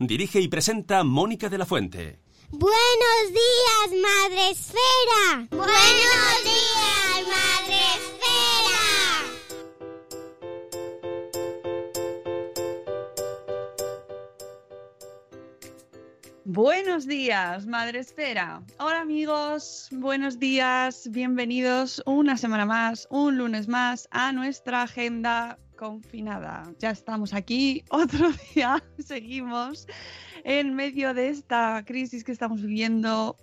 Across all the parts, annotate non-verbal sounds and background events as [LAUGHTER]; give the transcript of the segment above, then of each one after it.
Dirige y presenta Mónica de la Fuente. Buenos días, Madre Esfera. Buenos días, Madre Esfera. Buenos días, Madre Espera. Hola amigos, buenos días, bienvenidos una semana más, un lunes más a nuestra agenda confinada. Ya estamos aquí, [LAUGHS] otro día, seguimos en medio de esta crisis que estamos viviendo,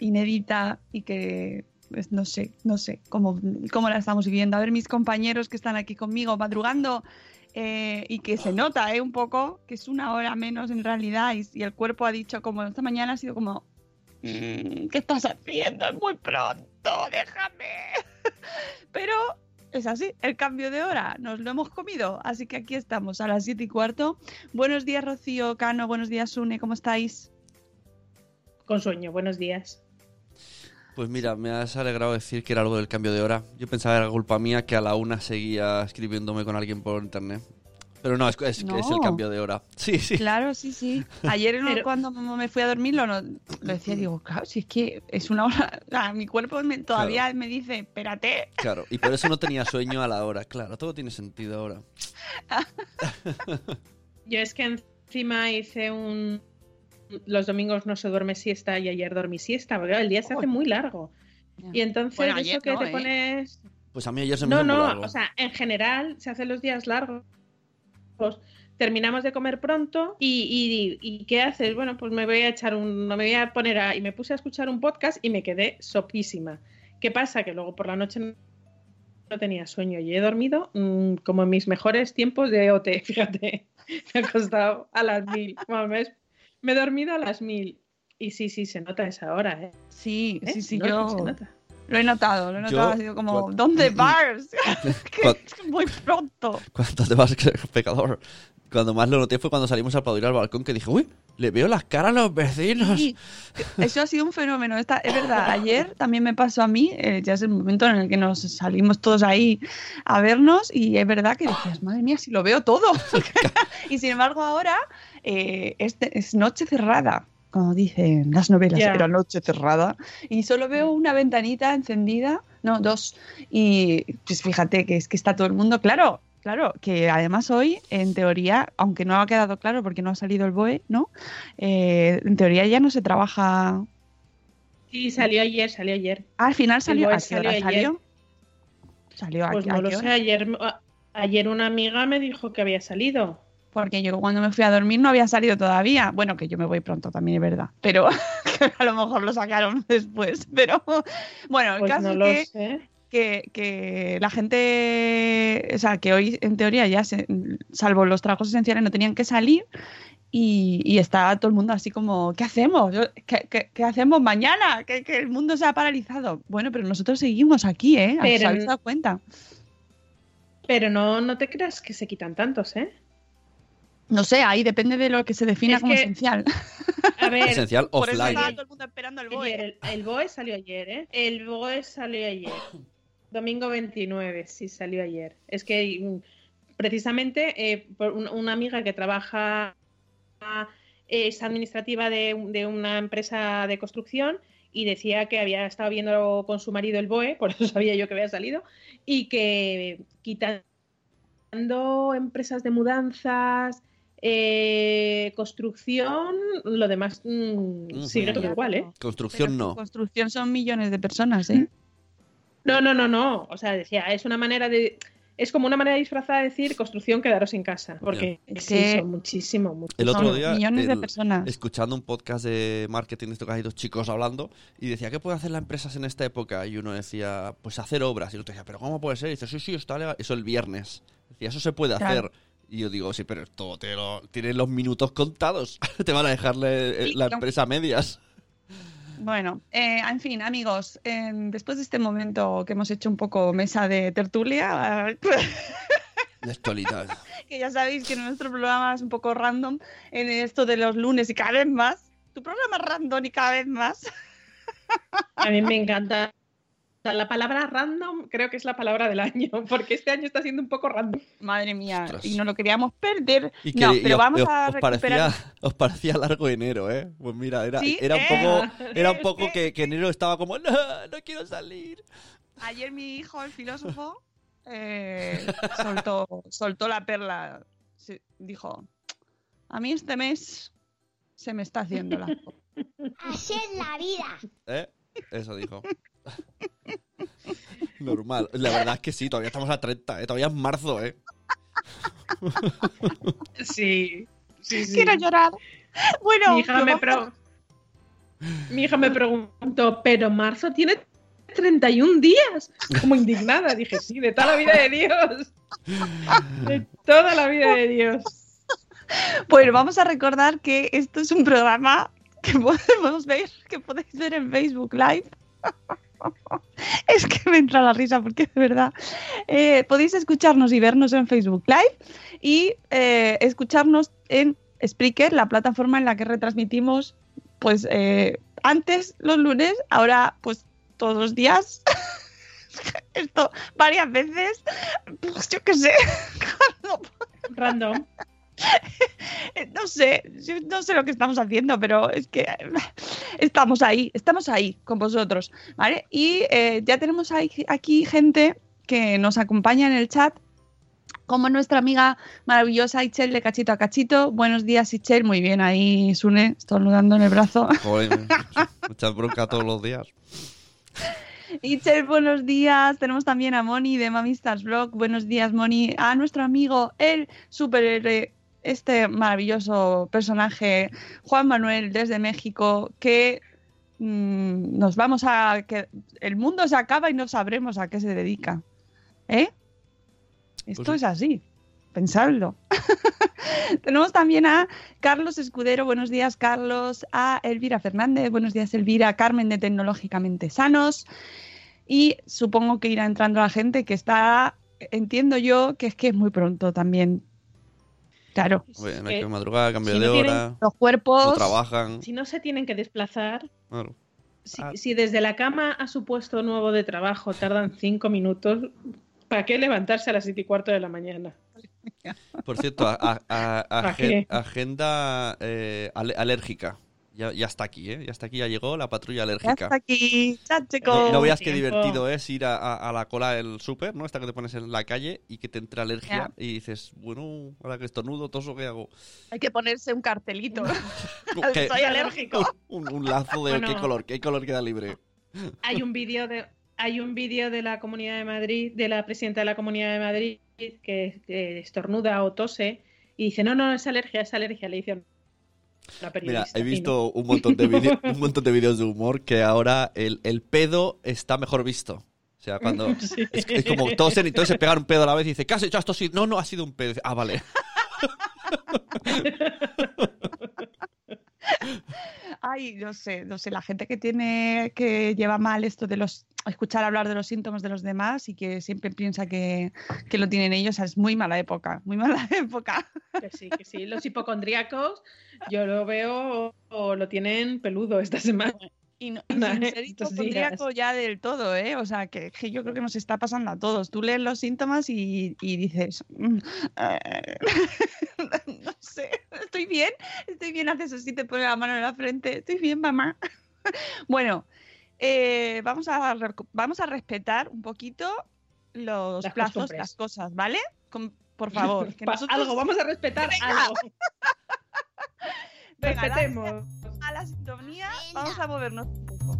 inédita y que pues, no sé, no sé cómo, cómo la estamos viviendo. A ver, mis compañeros que están aquí conmigo madrugando eh, y que se nota eh, un poco que es una hora menos en realidad y, y el cuerpo ha dicho como esta mañana ha sido como "Mm, ¿qué estás haciendo? Es muy pronto, déjame. [LAUGHS] Pero es así, el cambio de hora, nos lo hemos comido, así que aquí estamos a las 7 y cuarto. Buenos días Rocío, Cano, buenos días Sune, ¿cómo estáis? Con sueño, buenos días. Pues mira, me has alegrado decir que era algo del cambio de hora. Yo pensaba que era culpa mía que a la una seguía escribiéndome con alguien por internet. Pero no, es, es, No. es el cambio de hora. [LAUGHS] Sí, sí. Claro, sí, sí. Ayer Pero- cuando me fui a dormir lo, no- lo decía, digo, claro, si es que es una hora, ah, mi cuerpo me- todavía me dice, espérate. Claro, y por eso no tenía sueño a la hora. Claro, todo tiene sentido ahora. [LAUGHS] Yo es que encima hice un... Los domingos no se duerme siesta y ayer dormí siesta, porque el día se hace muy largo. Y entonces Bueno, eso que no, te ¿eh? pones... Pues a mí ayer se me No, no, largo. o sea, en general se hacen los días largos. Terminamos de comer pronto y, y- y ¿qué haces? Bueno, pues me voy a echar un, me voy a poner a, y me puse a escuchar un podcast y me quedé sopísima. ¿Qué pasa? Que luego por la noche no, no tenía sueño y he dormido mm, como en mis mejores tiempos de OT, [LAUGHS] fíjate. Me ha costado a las mil. Bueno, me, me he dormido a las mil. Y sí, sí, se nota esa hora, ¿eh? Sí, ¿Eh? sí, sí, Se nota, yo se nota. Lo he notado, lo he Yo- notado, ha sido como, ¿dónde vas? [LAUGHS] [LAUGHS] muy pronto. Cuando te vas, [LAUGHS] pecador. Cuando más lo noté fue cuando salimos a aplaudir al balcón que dije, uy, le veo las caras a los vecinos. Sí, eso ha sido un fenómeno. Esta, es verdad, ayer también me pasó a mí, eh, ya es el momento en el que nos salimos todos ahí a vernos y es verdad que decías, madre mía, si lo veo todo. y sin embargo ahora eh, es, es noche cerrada, como dicen las novelas, Ya. era noche cerrada, y solo veo una ventanita encendida, no, dos, y pues fíjate que es que está todo el mundo, claro. Claro, que además hoy, en teoría, aunque no ha quedado claro porque no ha salido el BOE, ¿no? Eh, en teoría ya no se trabaja. Sí, salió ayer, salió ayer. Al final salió. ¿A salió ayer. salió? Salió Pues a no lo sé, ayer, ayer una amiga me dijo que había salido. Porque yo cuando me fui a dormir no había salido todavía. Bueno, que yo me voy pronto también, es verdad. Pero [LAUGHS] a lo mejor lo sacaron [LAUGHS] después. Pero bueno, el Pues caso no es que, que, que la gente, o sea, que hoy en teoría ya, se- salvo los trabajos esenciales, no tenían que salir. Y, y está todo el mundo así como, ¿qué hacemos? ¿Qué, qué- qué hacemos mañana? Que, que el mundo se ha paralizado. Bueno, pero nosotros seguimos aquí, ¿eh? ¿Os habéis dado cuenta? Pero no, no te creas que se quitan tantos, ¿eh? No sé, ahí depende de lo que se defina Es como que- esencial. A ver, Esencial Por eso offline. estaba todo el mundo esperando el BOE. el, el BOE salió ayer, ¿eh? El BOE salió ayer. Domingo 29, sí, salió ayer. Es que mm, precisamente eh, por un- una amiga que trabaja, eh, es administrativa de, de una empresa de construcción y decía que había estado viendo con su marido el BOE, [LAUGHS] por eso sabía yo que había salido, y que quitando empresas de mudanzas, eh, construcción, lo demás mm, sigue todo igual, ¿eh? Construcción Pero no. Construcción son millones de personas, ¿eh? No, no, no, no. O sea, decía, es una manera de. Es como una manera disfrazada de decir construcción, quedaros en casa. Porque Es sí, que- son muchísimo, muchísimo. El otro día, millones de personas. escuchando un podcast de marketing, esto que hay dos chicos hablando, y decía, ¿qué pueden hacer las empresas en esta época? Y uno decía, pues hacer obras. Y el otro decía, ¿pero cómo puede ser? Y dice, sí, sí, está legal. Eso el viernes. Decía, eso se puede Claro. hacer. Y yo digo, sí, pero esto te lo, tienen los minutos contados. [LAUGHS] te van a dejarle eh, Sí, la no. empresa a medias. Bueno, eh, en fin, amigos, eh, después de este momento que hemos hecho un poco mesa de tertulia, [LAUGHS] Actualidad. que ya sabéis que nuestro programa es un poco random en esto de los lunes y cada vez más. Tu programa es random y cada vez más. A mí me encanta. Sea, la palabra random creo que es la palabra del año, [LAUGHS] porque este año está siendo un poco random. Madre mía, Ostras. y no lo queríamos perder. Y que no, y pero os- vamos os, a os recuperar. parecía, os parecía largo enero, ¿eh? Pues mira, era, Sí, era un ¿eh? poco, era un [LAUGHS] poco que, que enero estaba como, no, no quiero salir. Ayer mi hijo, el filósofo, eh, soltó, soltó la perla. Sí, dijo, a mí este mes se me está haciendo la... [LAUGHS] Así es la vida. ¿Eh? Eso dijo. Normal. La verdad es que sí, todavía estamos a 30, ¿eh? Todavía es marzo, ¿eh? Sí, sí, sí. Quiero llorar. Bueno, Mi hija, lo me vamos- pro- Mi hija me preguntó, pero marzo tiene 31 días. Como indignada, dije, sí, de toda la vida de Dios. De toda la vida de Dios. Bueno, vamos a recordar que esto es un programa que [LAUGHS] podemos ver, que podéis ver en Facebook Live. [LAUGHS] Es que me entra la risa porque de verdad. eh, podéis escucharnos y vernos en Facebook Live y eh, escucharnos en Spreaker, la plataforma en la que retransmitimos, pues eh, antes los lunes, ahora pues todos los días. [LAUGHS] Esto varias veces, pues yo qué sé, [LAUGHS] Random. [LAUGHS] No sé, no sé lo que estamos haciendo, pero es que [LAUGHS] estamos ahí, estamos ahí con vosotros, ¿vale? Y eh, ya tenemos aquí gente que nos acompaña en el chat, como nuestra amiga maravillosa Ichel de Cachito a Cachito. Buenos días, Ichel. Muy bien, ahí Sune, estornudando en el brazo. [LAUGHS] Joder, muchas bronca todos los días. Ichel, buenos días. Tenemos también a Moni de Mamistas Blog. Buenos días, Moni. A nuestro amigo, el superhéroe, este maravilloso personaje, Juan Manuel desde México, que mm, nos vamos a. que el mundo se acaba y no sabremos a qué se dedica. ¿Eh? Esto Pues- es así. Pensadlo. [LAUGHS] Tenemos también a Carlos Escudero, buenos días Carlos, a Elvira Fernández, buenos días Elvira, Carmen de Tecnológicamente Sanos y supongo que irá entrando la gente que está, entiendo yo que es que es muy pronto también. Claro, Bueno, hay Eh, que madrugar, cambio si de no tienen- hora, los cuerpos... no trabajan. Si no se tienen que desplazar, Claro. si, Ah. si desde la cama a su puesto nuevo de trabajo tardan cinco minutos, ¿para qué levantarse a las siete y cuarto de la mañana? Por cierto, a- agenda eh, alérgica. Ya, ya está aquí, ¿eh? Ya está aquí, ya llegó la patrulla Ya alérgica. está aquí, chat, No, chicos. no veas qué divertido es ir a, a- a la cola del súper, ¿no? Esta que te pones en la calle y que te entra alergia y dices, bueno, ahora que estornudo, toso, ¿qué hago? Hay que ponerse un cartelito. [LAUGHS] [LAUGHS] ¿Qué- Soy alérgico. [LAUGHS] un, un lazo de Bueno. qué color, qué color queda libre. Hay un vídeo de hay un vídeo de la Comunidad de Madrid, de la presidenta de la Comunidad de Madrid, que, que estornuda o tose y dice, no, no, es alergia, es alergia, le dice Mira, he y no. visto un montón de vídeos, [LAUGHS] un montón de vídeos de humor que ahora el, el pedo está mejor visto. O sea, cuando [LAUGHS] Sí. es, es como todos se, todos se pegan un pedo a la vez y dice, ¿qué has hecho? Esto sí. No, no, ha sido un pedo. Dice, ah, vale. [LAUGHS] Ay, no sé, no sé, la gente que tiene, que lleva mal esto de los, escuchar hablar de los síntomas de los demás y que siempre piensa que, que lo tienen ellos, es muy mala época, muy mala [LAUGHS] época. Que sí, que sí. Los hipocondríacos, yo lo veo o lo tienen peludo esta semana. Y, no, y sin ser [LAUGHS] hipocondríaco ya del todo, ¿eh? O sea, que, que yo creo que nos está pasando a todos. Tú lees los síntomas y, y dices, "Mm, eh, [LAUGHS] sé, [LAUGHS] estoy bien, estoy bien, haces así, te pone la mano en la frente, estoy bien, mamá. [LAUGHS] bueno, eh, vamos, a, vamos a respetar un poquito los Las plazos, costumbres. las cosas, ¿vale? Por [LAUGHS] favor. que Pa- nosotros- Algo, vamos a respetar Venga. algo. Venga, Respetemos. a la sintonía, Venga. vamos a movernos un poco.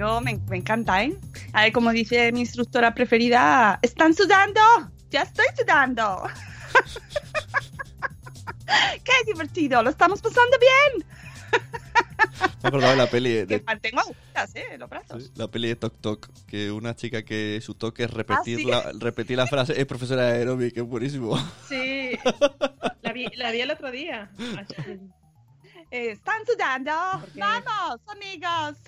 Yo me, me encanta, ¿eh? A ver, como dice mi instructora preferida, ¿están sudando? Ya estoy sudando. [LAUGHS] ¡Qué divertido! ¡Lo estamos pasando bien! Me acordaba de la peli [LAUGHS] de, Que mantengo agujas, ¿eh? Los brazos. Sí, La peli de Tok Tok, que una chica que su toque es repetir, sí. la, repetir la frase es profesora de aeróbic, que es buenísimo. Sí. [LAUGHS] La vi, la vi el otro día. Eh, ¿Están sudando? ¡Vamos, amigos!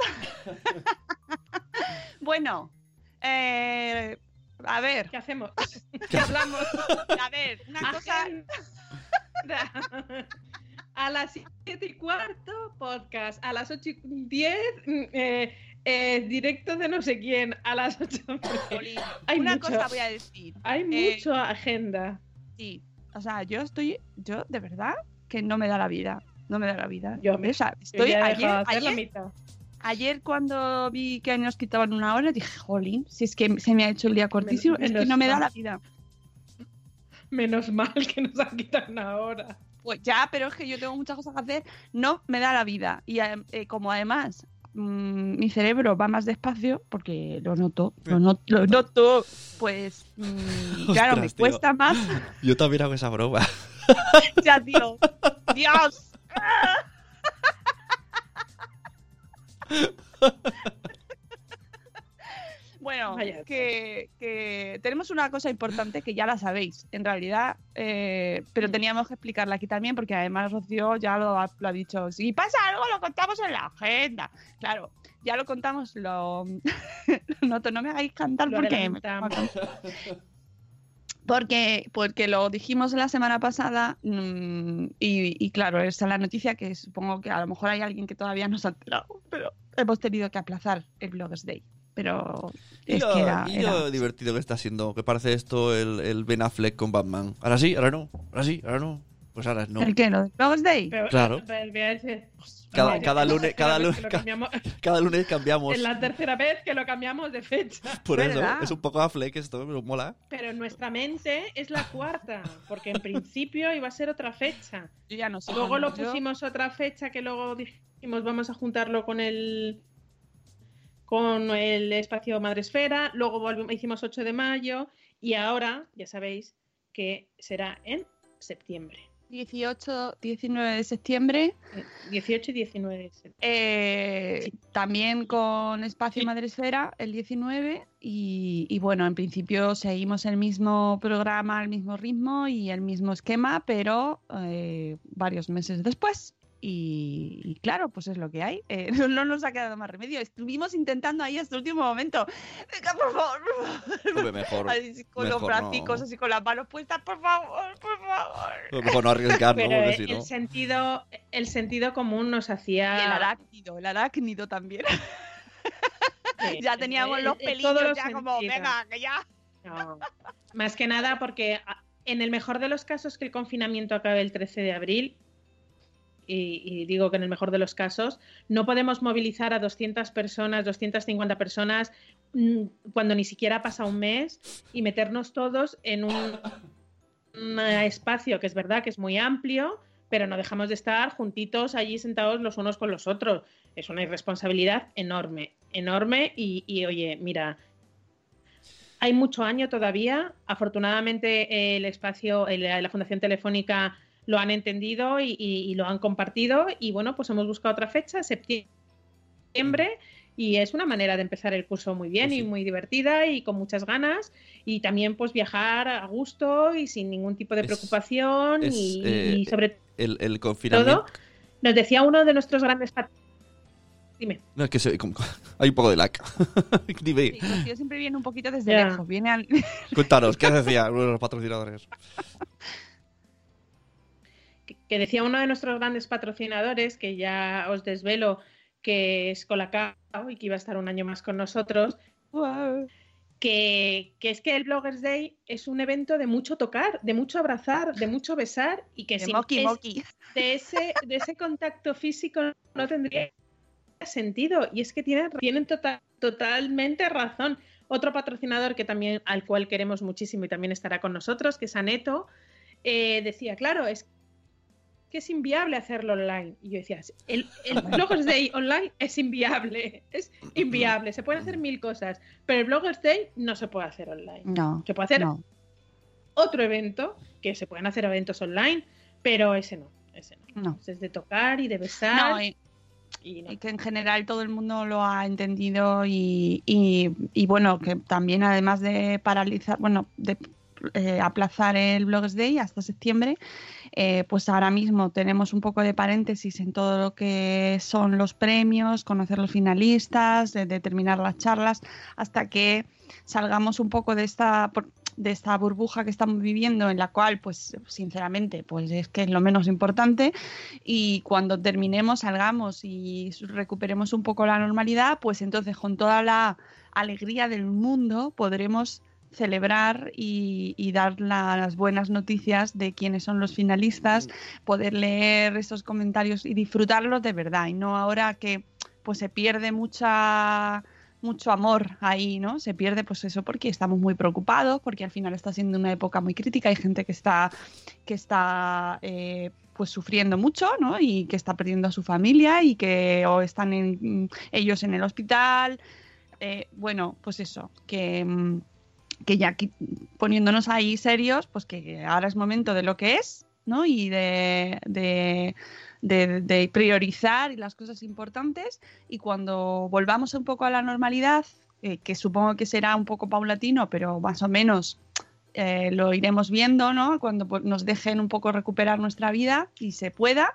[LAUGHS] bueno, eh, a ver, ¿Qué hacemos? [LAUGHS] ¿Qué hablamos? a ver, una cosa... [LAUGHS] A las 7 y cuarto, podcast. A las 8 y 10, mm, eh, eh, directo de no sé quién. A las 8. Jolín, Hay una mucho. cosa voy a decir. Hay Eh, mucho agenda. Sí, o sea, yo estoy, yo de verdad que no me da la vida, no me da la vida. Yo me- O sea, Yo estoy he ayer, hacer la ayer, mitad. ayer cuando vi que nos quitaban una hora dije, jolín, si es que se me ha hecho el día cortísimo, es que no me da mal. la vida. Menos mal que nos han quitado una hora. Pues ya, pero es que yo tengo muchas cosas que hacer, no me da la vida. Y eh, eh, como además mm, mi cerebro va más despacio, porque lo noto, lo, no- lo noto, pues mm, claro, me tío. cuesta más. Yo también hago esa broma. [LAUGHS] ya, tío. Dios. Bueno, Vaya. que, que tenemos una cosa importante que ya la sabéis, en realidad, eh, pero teníamos que explicarla aquí también porque además Rocío ya lo ha, lo ha dicho. Si pasa algo, lo contamos en la agenda. Claro, ya lo contamos, lo, [LAUGHS] noto, no me hagáis cantar Lo porque me Porque, porque lo dijimos la semana pasada mm, y, y claro, esa es la noticia que supongo que a lo mejor hay alguien que todavía no se ha enterado, pero hemos tenido que aplazar el Bloggers Day. Pero Y es lo, que era, y era- divertido que está siendo, que parece esto el, el Ben Affleck con Batman. Ahora sí, ahora no, ahora sí, ahora no. Pues ahora no. ¿El qué? ¿Lo del Bloggers Day? Pero, Claro. pero a decir- Cada- lunes- cada cambiamos- Cada lunes cambiamos. [LAUGHS] Es la tercera vez que lo cambiamos de fecha. [LAUGHS] Por eso, es un poco Affleck esto, pero mola. Pero en nuestra mente es la cuarta, porque en principio iba a ser otra fecha. Yo ya no sé. Luego lo Yo- pusimos otra fecha que luego dijimos vamos a juntarlo con el con el espacio Madresfera, luego volvimos- hicimos 8 de mayo y ahora ya sabéis que será en septiembre, 18, 19 de septiembre. eh, 18 y 19 de septiembre. eh, También con Espacio Sí. Madresfera el 19. Y, y bueno, en principio seguimos el mismo programa, el mismo ritmo y el mismo esquema, pero eh, varios meses después. Y, y claro, pues es lo que hay. Eh, [LAUGHS] no, no nos ha quedado más remedio. Estuvimos intentando ahí hasta el último momento. Venga, por favor, por favor. Mejor, Así con los no. así con las manos puestas, por favor, por favor. mejor no arriesgar, Porque eh, si no. el sentido el sentido común nos Y hacía el arácnido, el arácnido también. [LAUGHS] ya teníamos los pelillos los ya como, venga, que ya. No. Más que nada porque en el mejor de los casos que el confinamiento acabe el 13 de abril, y, digo que en el mejor de los casos, no podemos movilizar a 200 personas, 250 personas, mm, cuando ni siquiera pasa un mes, y meternos todos en un, espacio que es verdad que es muy amplio, pero no dejamos de estar juntitos allí sentados los unos con los otros. Es una irresponsabilidad enorme, enorme, y, oye, mira, hay mucho año todavía. Afortunadamente el espacio, la Fundación Telefónica lo han entendido y, y- y lo han compartido. Y bueno, pues hemos buscado otra fecha, septiembre. Y es una manera de empezar el curso muy bien Pues sí. y muy divertida y con muchas ganas. Y también pues viajar a gusto y sin ningún tipo de Es- preocupación. es, y, eh, y sobre El, el confinamiento. todo, nos decía uno de nuestros grandes Dime. No, es que se- como- [LAUGHS] hay un poco de lag. [LAUGHS] Dime, Sí, siempre viene un poquito desde Ya. lejos. Viene al... cuéntanos, ¿qué decía uno de los patrocinadores? Que- decía uno de nuestros grandes patrocinadores, que ya os desvelo que es Colacao y que iba a estar un año más con nosotros, que, que es que el Bloggers Day es un evento de mucho tocar, de mucho abrazar, de mucho besar y que de sin es- de, ese, de ese contacto físico no tendría sentido. Y es que tienen, tienen tota- totalmente razón. Otro patrocinador que también al cual queremos muchísimo y también estará con nosotros, que es Aneto, eh, decía, claro, es que es inviable hacerlo online. Y yo decía, el, el [LAUGHS] Bloggers Day online es inviable, es inviable. Se pueden hacer mil cosas, pero el Bloggers Day no se puede hacer online. No, Se puede hacer no. otro evento, que se pueden hacer eventos online, pero ese no, ese no. No. Es de tocar y de besar. No, y, y no. y que en general todo el mundo lo ha entendido y, y- y bueno, que también además de paralizar, bueno, de eh, aplazar el Blogs Day hasta septiembre, eh, pues ahora mismo tenemos un poco de paréntesis en todo lo que son los premios, conocer los finalistas, de- determinar las charlas, hasta que salgamos un poco de esta de esta burbuja que estamos viviendo en la cual pues sinceramente pues es que es lo menos importante. Y cuando terminemos salgamos y recuperemos un poco la normalidad pues entonces con toda la alegría del mundo podremos celebrar y, y dar la- las buenas noticias de quiénes son los finalistas, poder leer esos comentarios y disfrutarlos de verdad y no ahora que pues se pierde mucha mucho amor ahí, ¿no? Se pierde pues eso porque estamos muy preocupados, porque al final está siendo una época muy crítica, hay gente que está que está eh, pues sufriendo mucho, ¿no? Y que está perdiendo a su familia y que o están en- ellos en el hospital. Eh, bueno, pues eso, que, mm, que ya poniéndonos ahí serios, pues que ahora es momento de lo que es, ¿no? Y de, de, de- de priorizar las cosas importantes y cuando volvamos un poco a la normalidad, eh, que supongo que será un poco paulatino, pero más o menos eh, lo iremos viendo, ¿no? Cuando pues, nos dejen un poco recuperar nuestra vida y se pueda,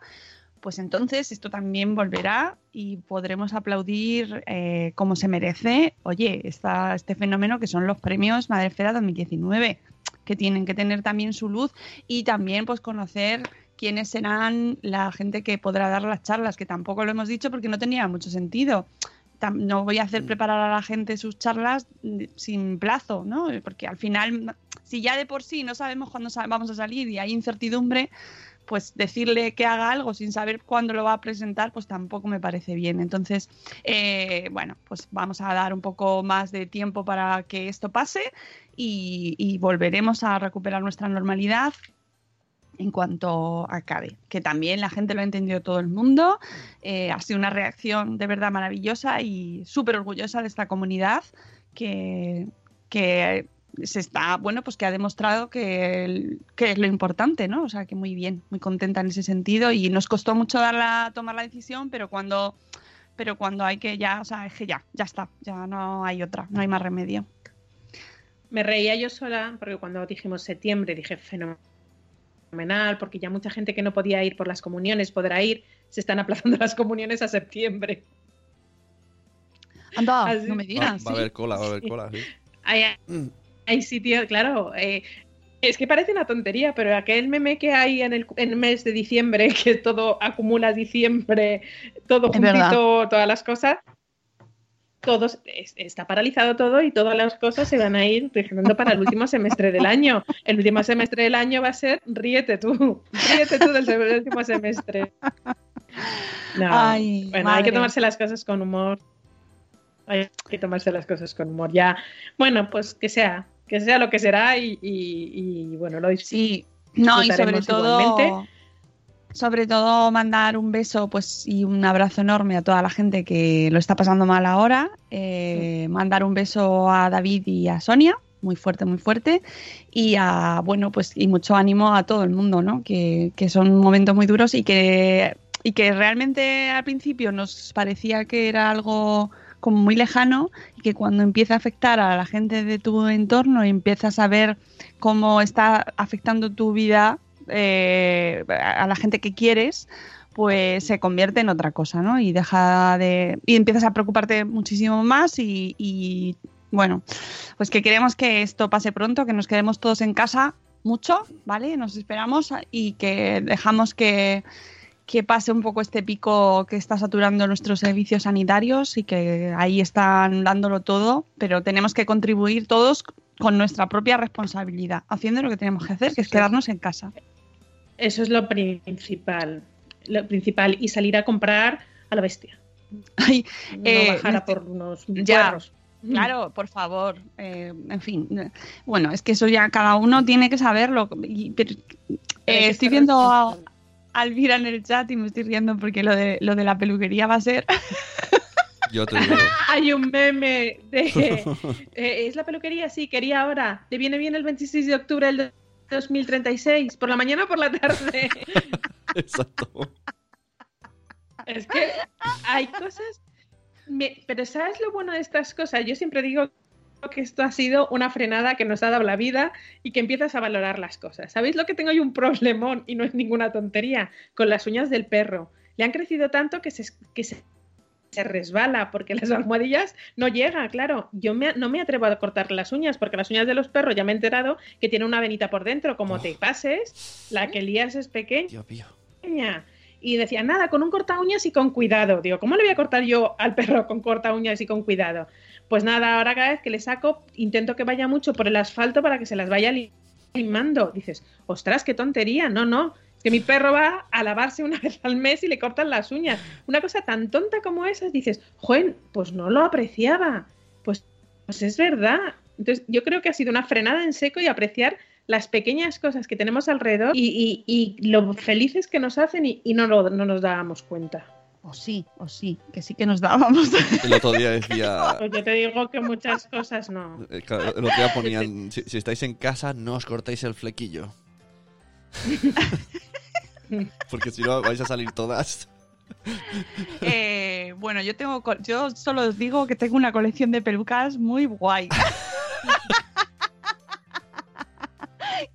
pues entonces esto también volverá y podremos aplaudir eh, como se merece, oye, esta, este fenómeno que son los premios Madrefera 2019, que tienen que tener también su luz y también pues conocer quiénes serán la gente que podrá dar las charlas, que tampoco lo hemos dicho porque no tenía mucho sentido. No voy a hacer preparar a la gente sus charlas mm, sin plazo, ¿no? Porque al final, si ya de por sí no sabemos cuándo vamos a salir y hay incertidumbre, pues decirle que haga algo sin saber cuándo lo va a presentar, pues tampoco me parece bien. Entonces, eh, bueno, pues vamos a dar un poco más de tiempo para que esto pase y, volveremos a recuperar nuestra normalidad en cuanto acabe. Que también la gente lo ha entendido todo el mundo. Eh, ha sido una reacción de verdad maravillosa y súper orgullosa de esta comunidad que, que se está, bueno, pues que ha demostrado que, el- que es lo importante, ¿no? O sea, que muy bien, muy contenta en ese sentido y nos costó mucho dar la, tomar la decisión, pero cuando, pero cuando hay que ya, o sea, es que ya, ya está, ya no hay otra, no hay más remedio. Me reía yo sola porque cuando dijimos septiembre dije fenomenal, porque ya mucha gente que no podía ir por las comuniones podrá ir. Se están aplazando [LAUGHS] las comuniones a septiembre. Anda, Así- no me Va, digas. va a ¿sí? haber cola, va a haber Sí. cola, sí. Hay, hay sitios, claro. eh, es que parece una tontería, pero aquel meme que hay en el, en el mes de diciembre, [LAUGHS] que todo acumula diciembre, todo Es verdad. juntito, todas las cosas, todos, es- está paralizado todo y todas las cosas se van a ir dejando para el último semestre del año. El último semestre del año va a ser ríete tú, [LAUGHS] ríete tú del último semestre. No, Ay, bueno, hay que tomarse las cosas con humor. Hay que tomarse las cosas con humor. Ya, bueno, pues que sea, que sea lo que será y, y- y, bueno, lo Sí, no, y sobre todo, igualmente. sobre todo mandar un beso pues y un abrazo enorme a toda la gente que lo está pasando mal ahora. Eh, Mandar un beso a David y a Sonia, muy fuerte, muy fuerte. Y a, bueno, pues y mucho ánimo a todo el mundo, ¿no? Que, que son momentos muy duros y que, y que realmente al principio nos parecía que era algo como muy lejano y que cuando empieza a afectar a la gente de tu entorno y empiezas a ver cómo está afectando tu vida eh, a la gente que quieres, pues se convierte en otra cosa, ¿no? Y deja de. y empiezas a preocuparte muchísimo más y, y, bueno, pues que queremos que esto pase pronto, que nos quedemos todos en casa mucho, ¿vale? Nos esperamos y que dejamos que, que pase un poco este pico que está saturando nuestros servicios sanitarios y que ahí están dándolo todo, pero tenemos que contribuir todos con nuestra propia responsabilidad, haciendo lo que tenemos que hacer, que es quedarnos en casa. Eso es lo principal. Lo principal. Y salir a comprar a la bestia. [LAUGHS] Ay, No eh, bajar a este- por unos ya. Claro, por favor. eh, en fin, bueno, es que eso ya cada uno tiene que saberlo. y- pero, eh, estoy viendo a, responsable. a Elvira en el chat y me estoy riendo porque lo de, lo de la peluquería va a ser. [LAUGHS] Yo te digo. [LAUGHS] Hay un meme de. [LAUGHS] eh, ¿Es la peluquería? Sí, quería ahora. ¿Te viene bien el 26 de octubre del 2036? ¿Por la mañana o por la tarde? Exacto. Es que hay cosas. me- Pero ¿sabes lo bueno de estas cosas? Yo siempre digo que esto ha sido una frenada que nos ha dado la vida y que empiezas a valorar las cosas. ¿Sabéis lo que tengo yo un problemón y no es ninguna tontería? Con las uñas del perro. Le han crecido tanto que se, que se, se resbala porque las almohadillas no llega, claro. Yo me- no me atrevo a cortar las uñas porque las uñas de los perros ya me he enterado que tiene una venita por dentro. Como te pases, la que lías es pequeña Dios mío. Y decía, nada, con un corta uñas y con cuidado. Digo, ¿cómo le voy a cortar yo al perro con corta uñas y con cuidado? Pues nada, ahora cada vez que le saco, intento que vaya mucho por el asfalto para que se las vaya li- limando. Dices, ostras, qué tontería. No, no. Es que mi perro va a lavarse una [LAUGHS] vez al mes y le cortan las uñas. Una cosa tan tonta como esa, dices, joven, pues no lo apreciaba. Pues, pues es verdad. Entonces, yo creo que ha sido una frenada en seco y apreciar las pequeñas cosas que tenemos alrededor y, y- y lo felices que nos hacen y, y no, lo- no nos dábamos cuenta. O sí, o sí, que sí que nos dábamos. [LAUGHS] El otro día decía. Pues yo te digo que muchas cosas no. eh, El otro día ponían. Si, si estáis en casa, no os cortéis el flequillo. [LAUGHS] Porque si no, vais a salir todas. Eh, bueno, yo tengo, yo solo os digo que tengo una colección de pelucas muy guay. [LAUGHS]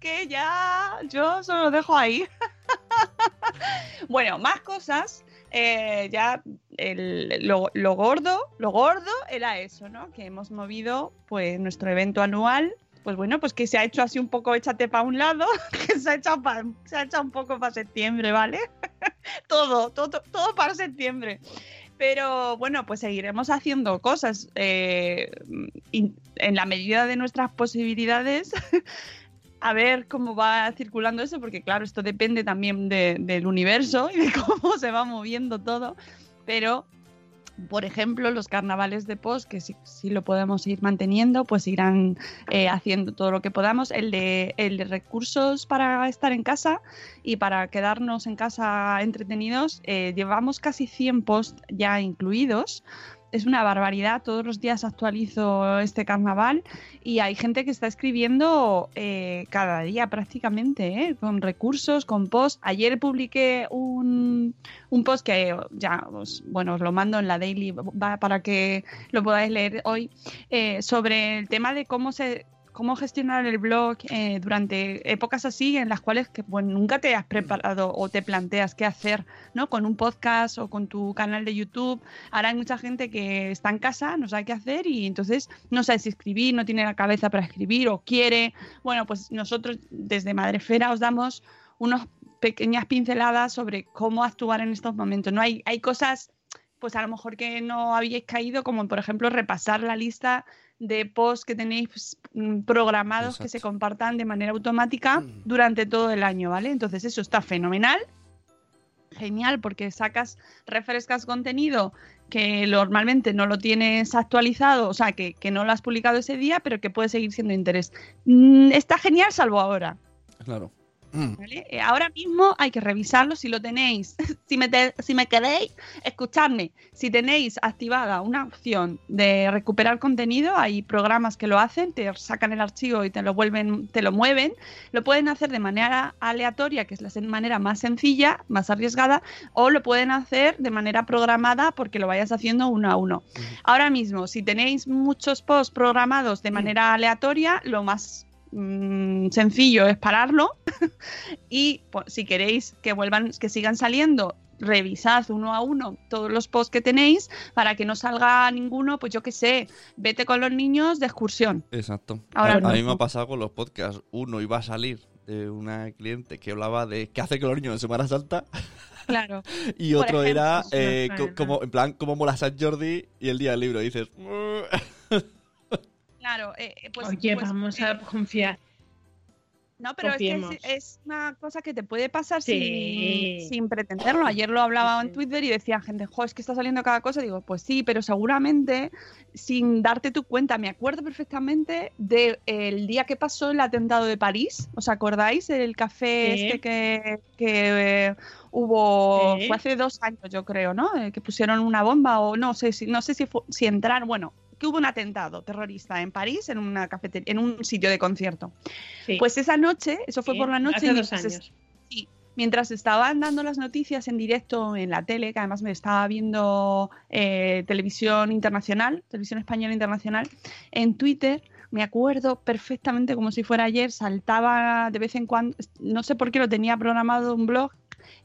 que ya, yo solo lo dejo ahí. [LAUGHS] bueno, más cosas. eh, ya el- lo, lo gordo, lo gordo era eso, ¿no? Que hemos movido, pues, nuestro evento anual. Pues bueno, pues que se ha hecho así un poco échate para un lado, [LAUGHS] que se ha echado se ha echado un poco para septiembre, ¿vale? [LAUGHS] todo, todo, todo para septiembre. Pero bueno, pues seguiremos haciendo cosas eh, en la medida de nuestras posibilidades. A ver cómo va circulando eso, porque claro, esto depende también de- del universo y de [LAUGHS] cómo se va moviendo todo. Pero, por ejemplo, los carnavales de post, que si, lo podemos ir manteniendo, pues irán eh, haciendo todo lo que podamos. El de, el de recursos para estar en casa y para quedarnos en casa entretenidos, eh, llevamos casi 100 posts ya incluidos. Es una barbaridad, todos los días actualizo este carnaval y hay gente que está escribiendo eh, cada día prácticamente, ¿eh? con recursos, con posts. Ayer publiqué un, un post que ya os, bueno, os lo mando en la daily para que lo podáis leer hoy, eh, sobre el tema de cómo se cómo gestionar el blog eh, durante épocas así en las cuales que, bueno, nunca te has preparado o te planteas qué hacer, ¿no? Con un podcast o con tu canal de YouTube. Ahora hay mucha gente que está en casa, no sabe qué hacer y entonces no sabe si escribir, no tiene la cabeza para escribir o quiere. Bueno, pues nosotros desde Madrefera os damos unas pequeñas pinceladas sobre cómo actuar en estos momentos. No hay, hay cosas pues a lo mejor que no habíais caído, como por ejemplo repasar la lista de posts que tenéis pues, mm, programados que se compartan de manera automática Mm. durante todo el año, ¿vale? Entonces eso está fenomenal, genial, porque sacas, refrescas contenido que normalmente no lo tienes actualizado, o sea, que, que no lo has publicado ese día, pero que puede seguir siendo de interés. Mm, está genial, salvo ahora. Claro. Mm. ¿vale? Eh, Ahora mismo hay que revisarlo si lo tenéis. [LAUGHS] si, me te- si me queréis, escuchadme. Si tenéis activada una opción de recuperar contenido, hay programas que lo hacen, te sacan el archivo y te lo vuelven, te lo mueven. Lo pueden hacer de manera aleatoria, que es la manera más sencilla, más arriesgada, o lo pueden hacer de manera programada porque lo vayas haciendo uno a uno. Ahora mismo, si tenéis muchos posts programados de manera aleatoria, lo más mm, sencillo es pararlo [LAUGHS] y pues, si queréis que vuelvan, que sigan saliendo revisad uno a uno todos los posts que tenéis para que no salga ninguno, pues yo qué sé, vete con los niños de excursión. Exacto. Ahora a, mí me ha pasado con los podcasts. Uno iba a salir de una cliente que hablaba de qué hace que los niños en Semana Santa Claro. [LAUGHS] y Por otro era eh, no, co- no. como en plan cómo mola San Jordi y el día del libro y dices. [LAUGHS] Claro, eh, eh, pues, Oye, pues, vamos eh, a confiar. No, pero es que es, es una cosa que te puede pasar Sí. sin, sin pretenderlo. Ayer lo hablaba Sí, en. Twitter y decía gente, jo, es que está saliendo cada cosa. Digo, pues sí, pero seguramente sin darte tu cuenta. Me acuerdo perfectamente del día que pasó el atentado de París. ¿Os acordáis? El café Sí. este que, que, eh, hubo, fue hace dos años, yo creo, ¿no? Eh, que pusieron una bomba o no sé si, no sé si, si entraron, bueno, que hubo un atentado terrorista en París en una cafetería, en un sitio de concierto. Sí. Pues esa noche, eso fue Sí, por la noche. Hace dos mientras estaban dando las noticias en directo en la tele, que además me estaba viendo eh, televisión internacional, televisión española internacional, en Twitter, me acuerdo perfectamente como si fuera ayer, saltaba de vez en cuando, no sé por qué lo tenía programado un blog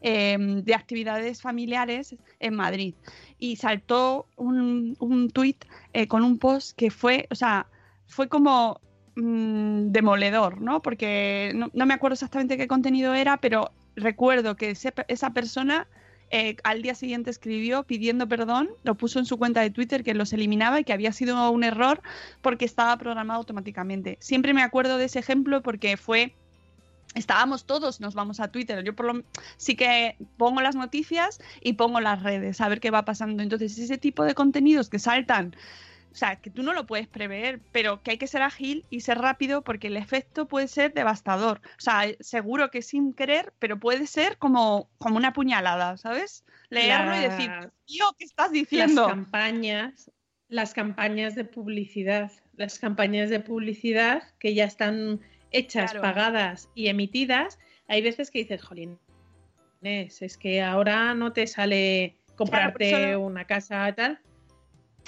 eh, de actividades familiares en Madrid. Y saltó un, un tuit eh, con un post que fue, o sea, fue como mm, demoledor, ¿no? Porque no, me acuerdo exactamente qué contenido era, pero recuerdo que esa persona eh, al día siguiente escribió pidiendo perdón, lo puso en su cuenta de Twitter que los eliminaba y que había sido un error porque estaba programado automáticamente. Siempre me acuerdo de ese ejemplo porque fue estábamos todos, nos vamos a Twitter. Yo por lo sí que pongo las noticias y pongo las redes a ver qué va pasando. Entonces, ese tipo de contenidos que saltan, o sea, que tú no lo puedes prever, pero que hay que ser ágil y ser rápido porque el efecto puede ser devastador. O sea, seguro que sin querer, pero puede ser como, como una puñalada, ¿sabes? Leerlo y decir, tío, ¿qué estás las diciendo? campañas, las campañas de publicidad, las campañas de publicidad que ya están hechas, Claro. pagadas y emitidas, hay veces que dices, jolín, es, es que ahora no te sale comprarte una casa tal.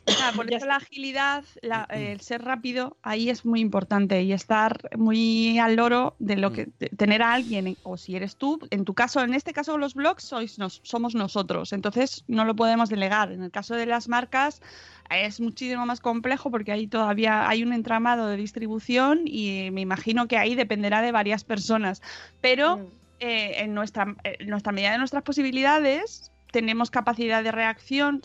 [COUGHS] Por eso la agilidad, la- el ser rápido, ahí es muy importante y estar muy al loro de lo que de tener a alguien, o si eres tú, en tu caso, en este caso los blogs sois nos, somos nosotros, entonces no lo podemos delegar. En el caso de las marcas es muchísimo más complejo porque ahí todavía hay un entramado de distribución y me imagino que ahí dependerá de varias personas. Pero Mm. eh, en, nuestra, en nuestra medida de nuestras posibilidades tenemos capacidad de reacción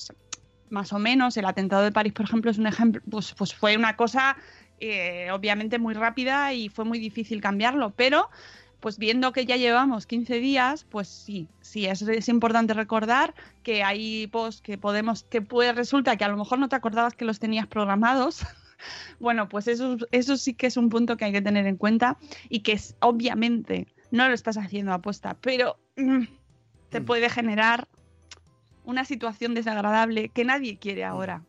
más o menos el atentado de París por ejemplo es un ejemplo pues, pues fue una cosa eh, obviamente muy rápida y fue muy difícil cambiarlo pero pues viendo que ya llevamos 15 días pues sí sí es, es importante recordar que hay posts que podemos que puede resulta que a lo mejor no te acordabas que los tenías programados. [LAUGHS] Bueno, pues eso, eso sí que es un punto que hay que tener en cuenta y que es, obviamente no lo estás haciendo apuesta, pero mm, te puede generar una situación desagradable que nadie quiere ahora.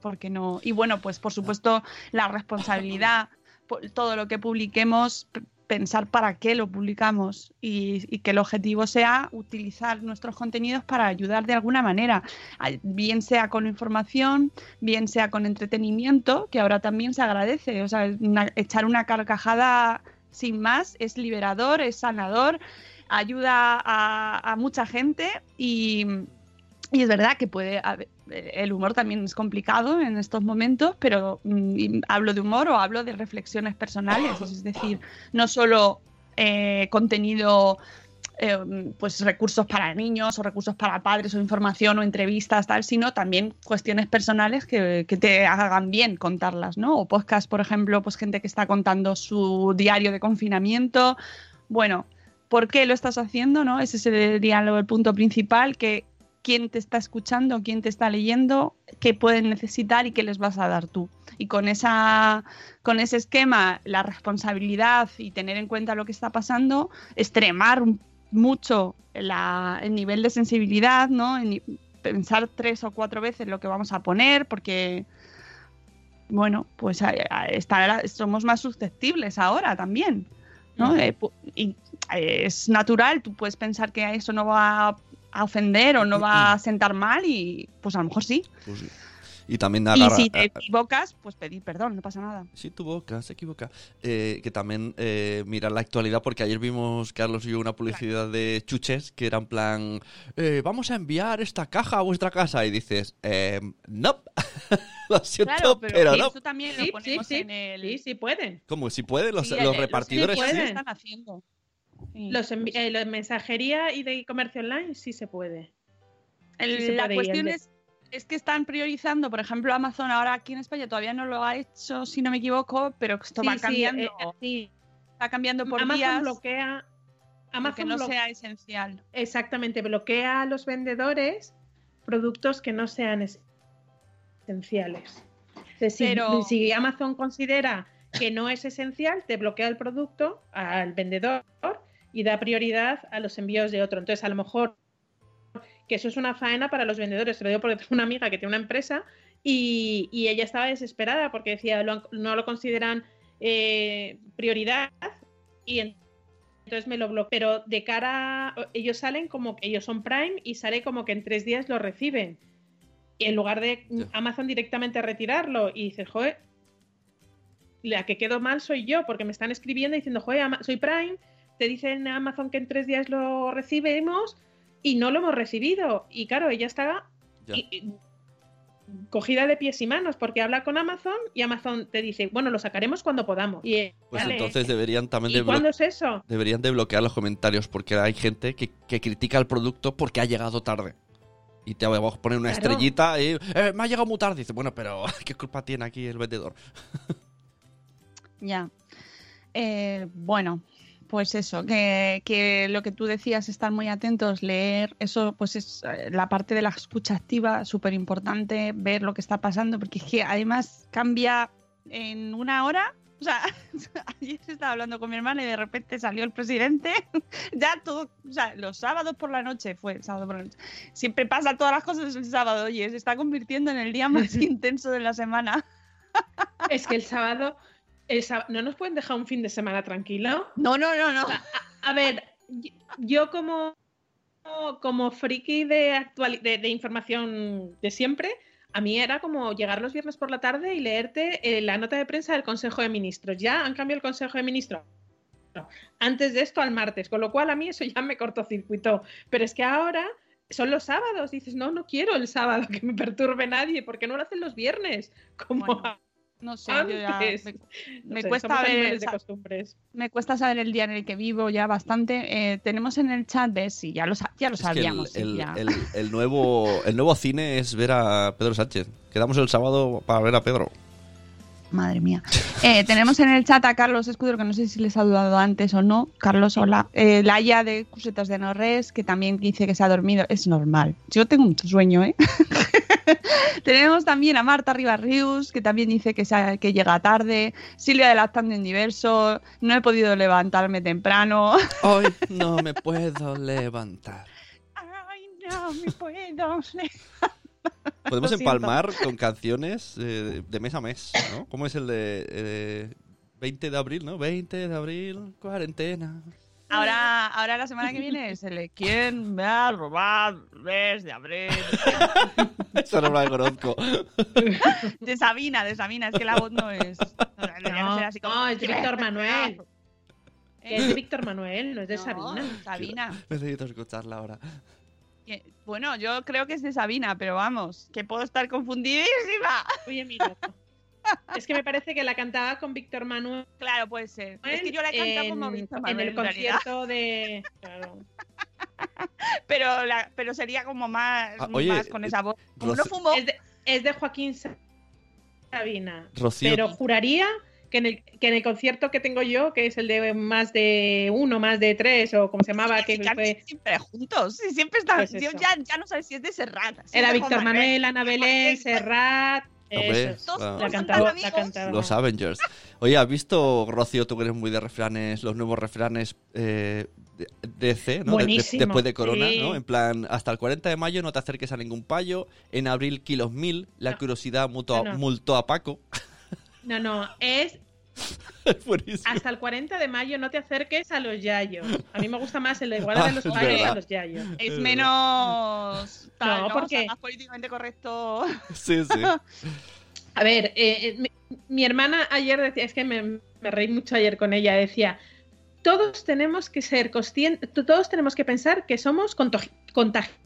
Porque no. Y bueno, pues por supuesto, la responsabilidad, po- todo lo que publiquemos, pensar para qué lo publicamos y, y que el objetivo sea utilizar nuestros contenidos para ayudar de alguna manera, bien sea con información, bien sea con entretenimiento, que ahora también se agradece. O sea, una- echar una carcajada sin más es liberador, es sanador, ayuda a, a mucha gente y, y es verdad que puede haber- el humor también es complicado en estos momentos, pero mm, hablo de humor o hablo de reflexiones personales, es decir, no solo eh, contenido eh, pues recursos para niños o recursos para padres o información o entrevistas tal, sino también cuestiones personales que, que te hagan bien contarlas, ¿no? O podcast, por ejemplo, pues gente que está contando su diario de confinamiento. Bueno, ¿por qué lo estás haciendo? ¿no? Ese sería el punto principal, que quién te está escuchando, quién te está leyendo, qué pueden necesitar y qué les vas a dar tú. Y con esa con ese esquema, la responsabilidad y tener en cuenta lo que está pasando, extremar mucho la- el nivel de sensibilidad, ¿no? En- pensar tres o cuatro veces lo que vamos a poner, porque bueno, pues a- a- está- somos más susceptibles ahora también. ¿no? Eh, pu- y, eh, es natural, tú puedes pensar que eso no va a ofender o no va a sentar mal y pues a lo mejor sí. Pues sí. Y también Y agarra... si te a- equivocas, pues pedir perdón, no pasa nada. Sí, tu boca, se equivoca. Eh, que también eh, mira la actualidad, porque ayer vimos, Carlos y yo, una publicidad de chuches que era en plan, eh, vamos a enviar esta caja a vuestra casa. Y dices, eh, no, [LAUGHS] lo siento, Claro, pero, pero, no. eso también Sí, lo ponemos sí, sí. en el... Sí, sí pueden. ¿Cómo? Si pueden, los, Sí, los eh, repartidores. sí pueden. están haciendo. Sí. Los, eh, los mensajería y de comercio online sí se puede. El- sí se la puede, cuestión es, es que están priorizando, por ejemplo, Amazon ahora aquí en España todavía no lo ha hecho, si no me equivoco, pero esto Sí, va sí, cambiando, eh, sí. va cambiando por Amazon días, bloquea. Amazon no blo- sea esencial. exactamente bloquea a los vendedores productos que no sean es- esenciales. Pero- si, Amazon considera que no es esencial, te bloquea el producto al vendedor y da prioridad a los envíos de otro. Entonces, a lo mejor que eso es una faena para los vendedores. Te lo digo porque tengo una amiga que tiene una empresa y, y ella estaba desesperada porque decía "Lo han- no lo consideran eh, prioridad y en- entonces me lo bloqueo. Pero de cara, ellos salen como que ellos son Prime y sale como que en tres días lo reciben. Y en lugar de. Amazon directamente retirarlo y dices, joder, la que quedo mal soy yo porque me están escribiendo diciendo, joder, soy Prime, te dicen Amazon que en tres días lo recibimos y no lo hemos recibido. Y claro, ella está Ya. y- y- cogida de pies y manos porque habla con Amazon y Amazon te dice, bueno, lo sacaremos cuando podamos. Y, Pues entonces deberían también ¿y cuándo es eso? deberían de bloquear los comentarios porque hay gente que, que critica el producto porque ha llegado tarde. Y te voy a poner una Claro. estrellita y "Eh, me ha llegado muy tarde. Dice, bueno, pero [LAUGHS] ¿qué culpa tiene aquí el vendedor? Ya. Eh, bueno, pues eso, que, que lo que tú decías, estar muy atentos, leer, eso pues es eh, la parte de la escucha activa, súper importante, ver lo que está pasando, porque es que además cambia en una hora. O sea, [LAUGHS] ayer estaba hablando con mi hermana y de repente salió el presidente. [LAUGHS] ya todo, o sea, los sábados por la noche fue el sábado por la noche. Siempre pasa todas las cosas el sábado, oye, se está convirtiendo en el día más [LAUGHS] intenso de la semana. Es que el sábado, ¿no nos pueden dejar un fin de semana tranquilo? No, no, no, no. A ver, yo como, como friki de, de, de información de siempre, a mí era como llegar los viernes por la tarde y leerte eh, la nota de prensa del Consejo de Ministros. Ya han cambiado el Consejo de Ministros. Antes de esto al martes, con lo cual a mí eso ya me cortocircuitó. Pero es que ahora son los sábados. Dices, no, no quiero el sábado que me perturbe nadie. ¿Por qué no lo hacen los viernes? Como Bueno, No sé, yo ya me, No me sé, cuesta ver, de costumbres. me cuesta saber el día en el que vivo ya bastante. Eh, tenemos en el chat, ves, sí, ya lo, ya lo Es que el, sabíamos. sí, el- ya. el- el nuevo, el nuevo cine es ver a Pedro Sánchez. Quedamos el sábado para ver a Pedro. Madre mía. Eh, tenemos en el chat a Carlos Escudero, que no sé si les ha saludado antes o no. Carlos, hola. Eh, Laia de Cusetas de Norres, que también dice que se ha dormido. Es normal. Yo tengo mucho sueño, ¿eh? [LAUGHS] [LAUGHS] tenemos también a Marta Ribarrius, que también dice que, se que llega tarde. Silvia de Lactando en Diverso. No he podido levantarme temprano. [LAUGHS] Hoy no me puedo levantar. Ay, no me puedo. Podemos Lo siento. empalmar con canciones eh, de mes a mes, ¿no? ¿Cómo es el de eh, 20 de abril, no? 20 de abril, cuarentena. Ahora, [LAUGHS] ahora la semana que viene es el de ¿Quién me ha robado el mes de abril? Esa no la conozco. De Sabina, de Sabina, es que la voz no es. No, No, ser así como- no, es de Víctor [LAUGHS] Manuel. Es de. Víctor Manuel, no es de No, Sabina. Sabina. Necesito escucharla ahora. Bueno, yo creo que es de Sabina, pero vamos, que puedo estar confundidísima. Oye, mira. Es que me parece que la cantaba con Víctor Manuel. Claro, puede ser. Es que yo la he cantado como en- Víctor En Manuel, el en realidad. concierto de. Claro. [LAUGHS] Pero, la- pero sería como más, Ah, oye, más con eh, esa voz. Como no Roce- fumo. Es, de, es de Joaquín Sabina. Rocío, Pero juraría que en, el, que en el concierto que tengo yo, que es el de más de uno, más de tres, o como se llamaba, que fue. siempre juntos. Sí, siempre están. Pues ya, ya no sabes si es de Serrat. Era Víctor Juan Manuel, Ana Belén, Serrat. Todos ah, La son cantaba, tan la amigos. cantaba. los Avengers. Oye, ¿has visto, Rocío, tú que eres muy de refranes, los nuevos refranes eh, de DC, ¿no? De- de- Buenísimo, después de Corona, sí. ¿no? En plan, hasta el 40 de mayo no te acerques a ningún payo. En abril, kilos mil. La No. curiosidad multó, No, no. multó a Paco. No, no, es. [LAUGHS] Hasta el 40 de mayo no te acerques a los yayos. A mí me gusta más el de [LAUGHS] igualdad Ah, de los es padres a los yayos. Es menos. tal, [LAUGHS] No, ¿no? ¿por O sea, qué? más políticamente correcto. Sí, sí. A ver, eh, eh, mi, mi hermana ayer decía, es que me, me reí mucho ayer con ella, decía, todos tenemos que ser conscientes, todos tenemos que pensar que somos contagi- contagiados.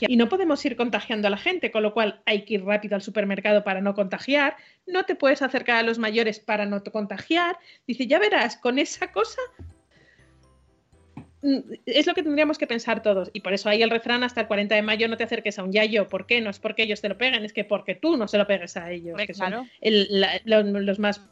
Y no podemos ir contagiando a la gente, con lo cual hay que ir rápido al supermercado para no contagiar, no te puedes acercar a los mayores para no contagiar. Dice, ya verás, con esa cosa mm, es lo que tendríamos que pensar todos. Y por eso hay el refrán hasta el 40 de mayo no te acerques a un yayo. ¿Por qué? No es porque ellos te lo peguen, es que porque tú no se lo pegues a ellos. Que son claro. el- la- los, los más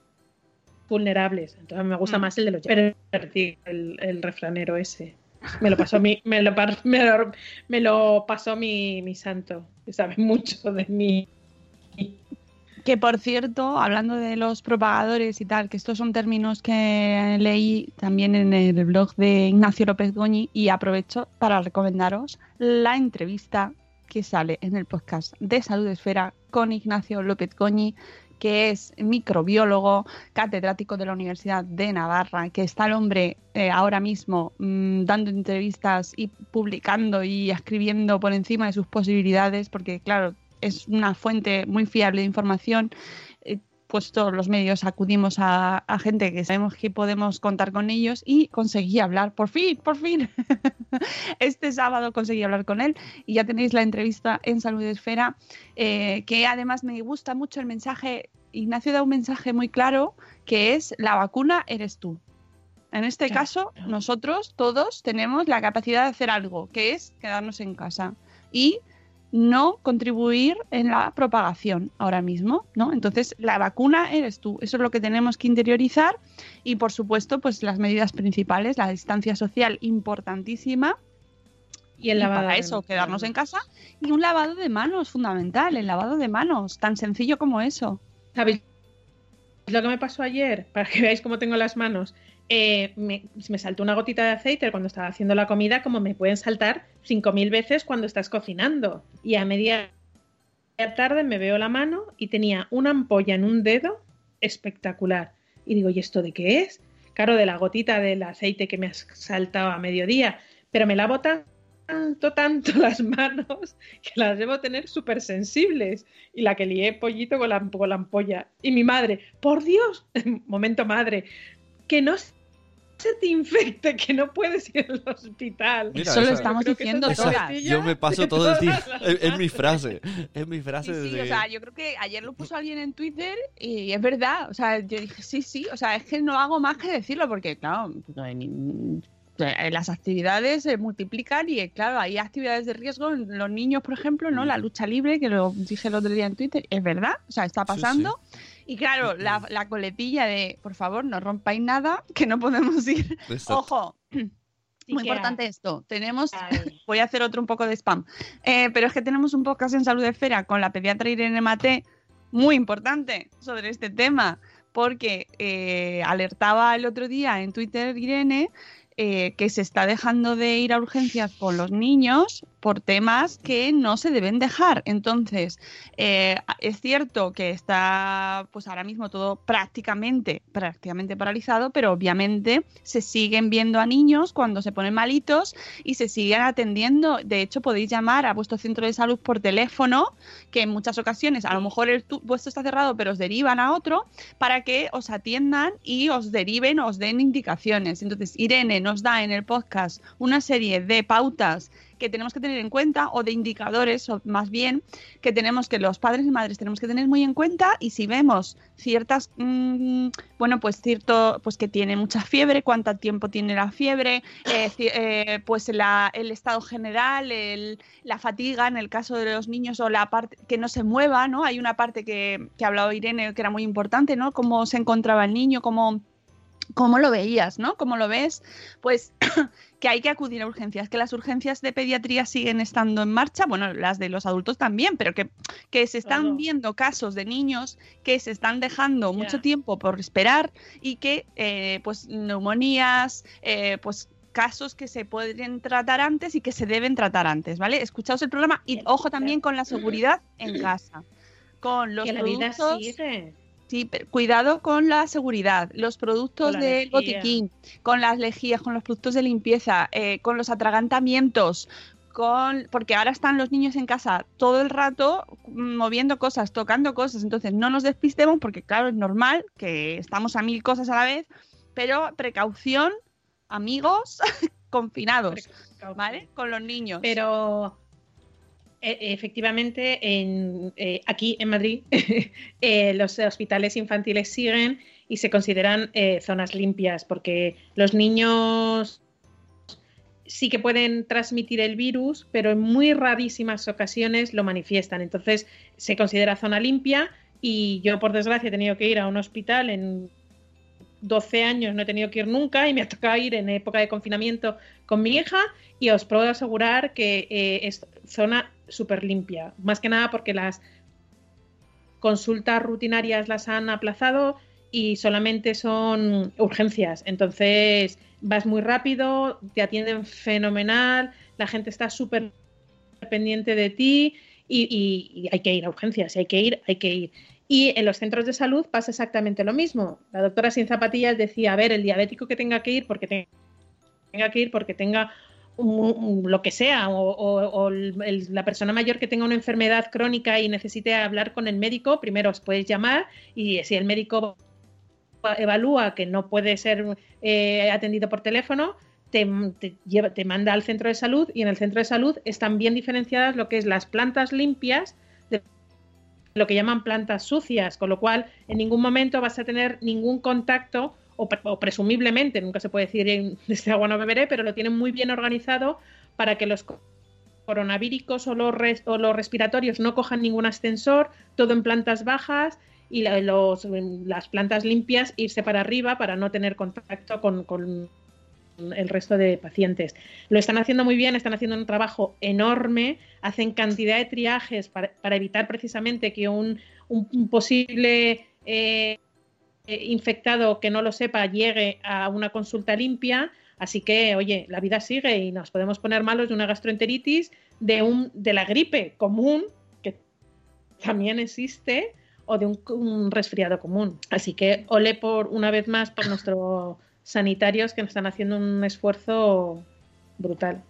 vulnerables. Entonces me gusta Mm. más el de los Pero perdí el, el refranero ese. Me lo pasó mi, me lo, me lo, me lo pasó mi, mi santo, que sabe mucho de mí. Que por cierto, hablando de los propagadores y tal, que estos son términos que leí también en el blog de Ignacio López Goñi y aprovecho para recomendaros la entrevista que sale en el podcast de Salud Esfera con Ignacio López Goñi, que es microbiólogo, catedrático de la Universidad de Navarra, que está el hombre eh, ahora mismo mm, dando entrevistas y publicando y escribiendo por encima de sus posibilidades, porque claro, es una fuente muy fiable de información. Pues todos los medios acudimos a, a gente que sabemos que podemos contar con ellos y conseguí hablar, por fin, por fin. [LAUGHS] este sábado conseguí hablar con él y ya tenéis la entrevista en Salud Esfera, eh, que además me gusta mucho el mensaje. Ignacio da un mensaje muy claro que es la vacuna eres tú. En este Claro. caso, nosotros todos tenemos la capacidad de hacer algo, que es quedarnos en casa y no contribuir en la propagación ahora mismo, ¿no? Entonces, la vacuna eres tú, eso es lo que tenemos que interiorizar y, por supuesto, pues las medidas principales, la distancia social importantísima Y el y lavado. para de eso quedarnos en casa y un lavado de manos fundamental, el lavado de manos, tan sencillo como eso. ¿Sabéis lo que me pasó ayer? Para que veáis cómo tengo las manos. Eh, me, saltó una gotita de aceite cuando estaba haciendo la comida, como me pueden saltar 5.000 veces cuando estás cocinando. Y a media tarde me veo la mano y tenía una ampolla en un dedo espectacular. Y digo, ¿y esto de qué es? Claro, de la gotita del aceite que me has saltado a mediodía. Pero me lavo tanto, tanto [LAUGHS] las manos que las debo tener súper sensibles. Y la que lié pollito con la, con la ampolla. Y mi madre, por Dios, [LAUGHS] momento madre, que no se te infecte, que no puedes ir al hospital. Mira, eso lo estamos diciendo es todas. Yo me paso todo el día. [LAUGHS] Es, mi frase. Es mi frase sí, o sea, yo creo que ayer lo puso alguien en Twitter y es verdad, o sea, yo dije, sí, sí, o sea, es que no hago más que decirlo porque, claro, no hay ni- eh, las actividades se multiplican y, eh, claro, hay actividades de riesgo los niños, por ejemplo, ¿no? La lucha libre, que lo dije el otro día en Twitter, es verdad, o sea, está Sí, pasando. Y claro, la, la coletilla de, por favor, no rompáis nada, [LAUGHS] que no podemos ir. Exacto. Ojo, [CLEARS THROAT] Sí muy importante esto, tenemos [LAUGHS] voy a hacer otro un poco de spam. Eh, pero es que tenemos un podcast en Salud Esfera con la pediatra Irene Mate, muy importante sobre este tema, porque eh, alertaba el otro día en Twitter Irene eh, que se está dejando de ir a urgencias con los niños por temas que no se deben dejar. Entonces, eh, es cierto que está pues ahora mismo todo prácticamente, prácticamente paralizado, pero obviamente se siguen viendo a niños cuando se ponen malitos y se siguen atendiendo. De hecho, podéis llamar a vuestro centro de salud por teléfono, que en muchas ocasiones a lo mejor el vuestro está cerrado, pero os derivan a otro para que os atiendan y os deriven, os den indicaciones. Entonces, Irene nos da en el podcast una serie de pautas que tenemos que tener en cuenta o de indicadores, o más bien, que tenemos que los padres y madres tenemos que tener muy en cuenta y si vemos ciertas, mm, bueno, pues cierto, pues que tiene mucha fiebre, cuánto tiempo tiene la fiebre, eh, eh, pues el estado general, la fatiga en el caso de los niños o la parte que no se mueva, ¿no? Hay una parte que, que ha hablado Irene que era muy importante, ¿no? Cómo se encontraba el niño, cómo cómo lo veías, ¿no? ¿Cómo lo ves? Pues que hay que acudir a urgencias, que las urgencias de pediatría siguen estando en marcha, bueno, las de los adultos también, pero que, que se están Claro. viendo casos de niños que se están dejando mucho tiempo por esperar y que, eh, pues, neumonías, eh, pues casos que se pueden tratar antes y que se deben tratar antes, ¿vale? Escuchaos el programa y ojo también con la seguridad en casa, con los que la vida productos sigue. Sí, pero cuidado con la seguridad, los productos del botiquín, con las lejías, con los productos de limpieza, eh, con los atragantamientos, con porque ahora están los niños en casa todo el rato mm, moviendo cosas, tocando cosas, entonces no nos despistemos porque claro, es normal que estamos a mil cosas a la vez, pero precaución, amigos, [LAUGHS] confinados, ¿vale? Con los niños. Pero efectivamente, en, eh, aquí en Madrid, [LAUGHS] eh, los hospitales infantiles siguen y se consideran eh, zonas limpias porque los niños sí que pueden transmitir el virus, pero en muy rarísimas ocasiones lo manifiestan. Entonces se considera zona limpia y yo, por desgracia, he tenido que ir a un hospital en 12 años, no he tenido que ir nunca y me ha tocado ir en época de confinamiento con mi hija y os puedo asegurar que es zona súper limpia. Más que nada porque las consultas rutinarias las han aplazado y solamente son urgencias. Entonces vas muy rápido, te atienden fenomenal, la gente está súper pendiente de ti y, y- hay que ir a urgencias, hay que ir, hay que ir. Y en los centros de salud pasa exactamente lo mismo. La doctora sin zapatillas decía, a ver, el diabético que tenga que ir porque te- tenga que ir porque tenga lo que sea, o, el- la persona mayor que tenga una enfermedad crónica y necesite hablar con el médico, primero os podéis llamar y si el médico evalúa que no puede ser eh, atendido por teléfono, te, te lleva- te manda al centro de salud y en el centro de salud están bien diferenciadas lo que es las plantas limpias de lo que llaman plantas sucias, con lo cual en ningún momento vas a tener ningún contacto o, pre- o presumiblemente, nunca se puede decir en, [LAUGHS] este agua no beberé, pero lo tienen muy bien organizado para que los co- coronavíricos o los, res- o los respiratorios no cojan ningún ascensor, todo en plantas bajas y los, las plantas limpias irse para arriba para no tener contacto con, con el resto de pacientes. Lo están haciendo muy bien, están haciendo un trabajo enorme, hacen cantidad de triajes para, para evitar precisamente que un, un- un posible eh, eh, infectado que no lo sepa llegue a una consulta limpia. Así que, oye, la vida sigue y nos podemos poner malos de una gastroenteritis, de, un, de la gripe común, que también existe, o de un, un resfriado común. Así que ole por una vez más por nuestros sanitarios que nos están haciendo un esfuerzo brutal.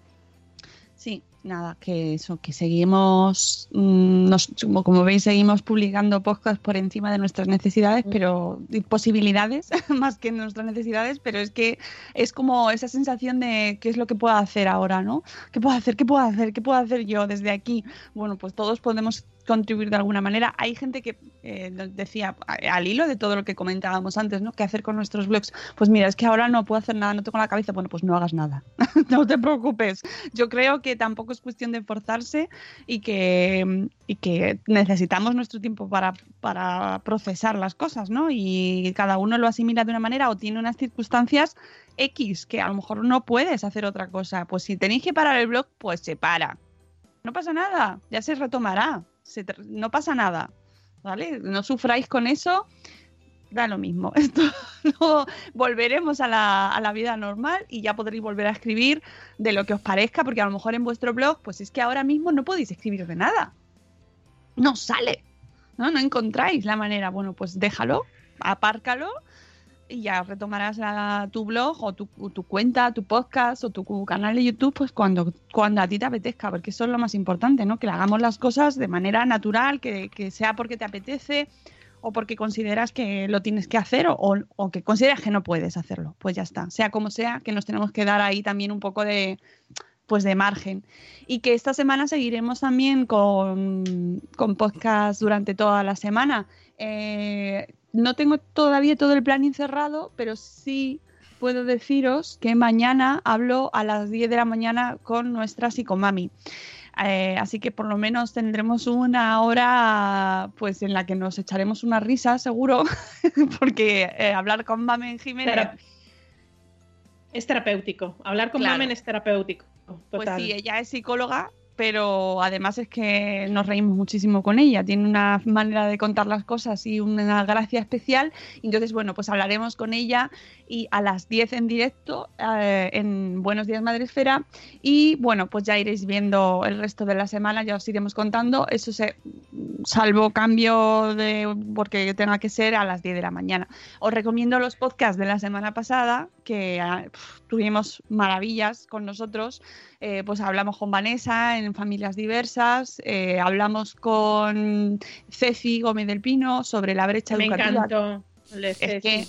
Sí, nada, que eso, que seguimos, mm, nos- como, como veis, seguimos publicando podcasts por encima de nuestras necesidades, Mm. pero posibilidades [LAUGHS] más que nuestras necesidades, pero es que es como esa sensación de qué es lo que puedo hacer ahora, ¿no? ¿Qué puedo hacer? ¿Qué puedo hacer? ¿Qué puedo hacer yo desde aquí? Bueno, pues todos podemos contribuir de alguna manera. Hay gente que eh, decía, al hilo de todo lo que comentábamos antes, ¿no? ¿Qué hacer con nuestros blogs? Pues mira, es que ahora no puedo hacer nada, no tengo la cabeza. Bueno, pues no hagas nada. [LAUGHS] no te preocupes. Yo creo que tampoco es cuestión de forzarse y que, y que necesitamos nuestro tiempo para, para procesar las cosas, ¿no? Y cada uno lo asimila de una manera o tiene unas circunstancias X que a lo mejor no puedes hacer otra cosa. Pues si tenéis que parar el blog, pues se para. No pasa nada, ya se retomará. No pasa nada, ¿vale? No sufráis con eso. Da lo mismo. [LAUGHS] Esto luego volveremos a la, a la vida normal y ya podréis volver a escribir de lo que os parezca, porque a lo mejor en vuestro blog, pues es que ahora mismo no podéis escribir de nada. No sale. ¿no? No encontráis la manera. Bueno, pues déjalo, apárcalo y ya retomarás la- tu blog o tu, tu cuenta, tu podcast o tu canal de YouTube, pues cuando, cuando a ti te apetezca, porque eso es lo más importante, ¿no? Que hagamos las cosas de manera natural, que, que sea porque te apetece o porque consideras que lo tienes que hacer o, o- o que consideras que no puedes hacerlo. Pues ya está, sea como sea, que nos tenemos que dar ahí también un poco de pues de margen. Y que esta semana seguiremos también con, con podcast durante toda la semana. Eh, no tengo todavía todo el plan encerrado, pero sí puedo deciros que mañana hablo a las 10 de la mañana con nuestra psicomami. Eh, así que por lo menos tendremos una hora pues en la que nos echaremos una risa seguro, [LAUGHS] porque eh, hablar con Mamen Jiménez Es terapéutico. Hablar con Claro. Mamen es terapéutico. Pues sí, ella es psicóloga pero además es que nos reímos muchísimo con ella. Tiene una manera de contar las cosas y una gracia especial. Entonces, bueno, pues hablaremos con ella y a las 10 en directo eh, en Buenos Días Madresfera. Y bueno, pues ya iréis viendo el resto de la semana, ya os iremos contando. Eso se, salvo cambio de porque tenga que ser a las 10 de la mañana. Os recomiendo los podcasts de la semana pasada, que ah, tuvimos maravillas con nosotros. Eh, pues hablamos con Vanessa en Familias Diversas, eh, hablamos con Ceci Gómez del Pino sobre la brecha Me educativa. encantó. el de Es que,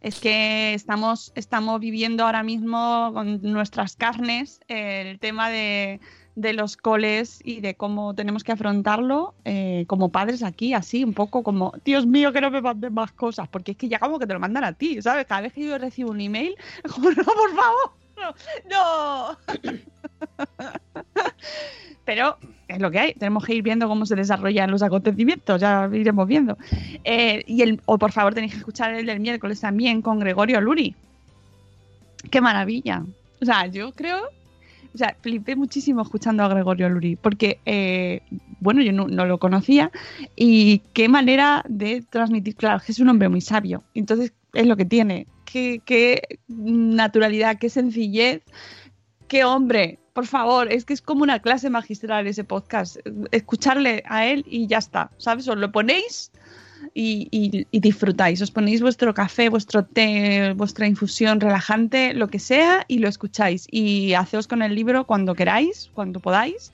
es que estamos, estamos viviendo ahora mismo con nuestras carnes eh, el tema de, de los coles y de cómo tenemos que afrontarlo eh, como padres aquí, así, un poco como, Dios mío, que no me manden más cosas, porque es que ya como que te lo mandan a ti, ¿sabes? Cada vez que yo recibo un email, [LAUGHS] como, no, por favor, no. [COUGHS] Pero es lo que hay, tenemos que ir viendo cómo se desarrollan los acontecimientos, ya iremos viendo. Eh, y el, o por favor tenéis que escuchar el del miércoles también con Gregorio Luri. Qué maravilla. O sea, yo creo, o sea, flipé muchísimo escuchando a Gregorio Luri, porque, eh, bueno, yo no, lo conocía y qué manera de transmitir, claro, que es un hombre muy sabio, entonces es lo que tiene, qué, qué naturalidad, qué sencillez, qué hombre, por favor, es que es como una clase magistral ese podcast, escucharle a él y ya está, ¿sabes? Os lo ponéis y, y- disfrutáis. Os ponéis vuestro café, vuestro té, vuestra infusión relajante, lo que sea, y lo escucháis. Y haceos con el libro cuando queráis, cuando podáis.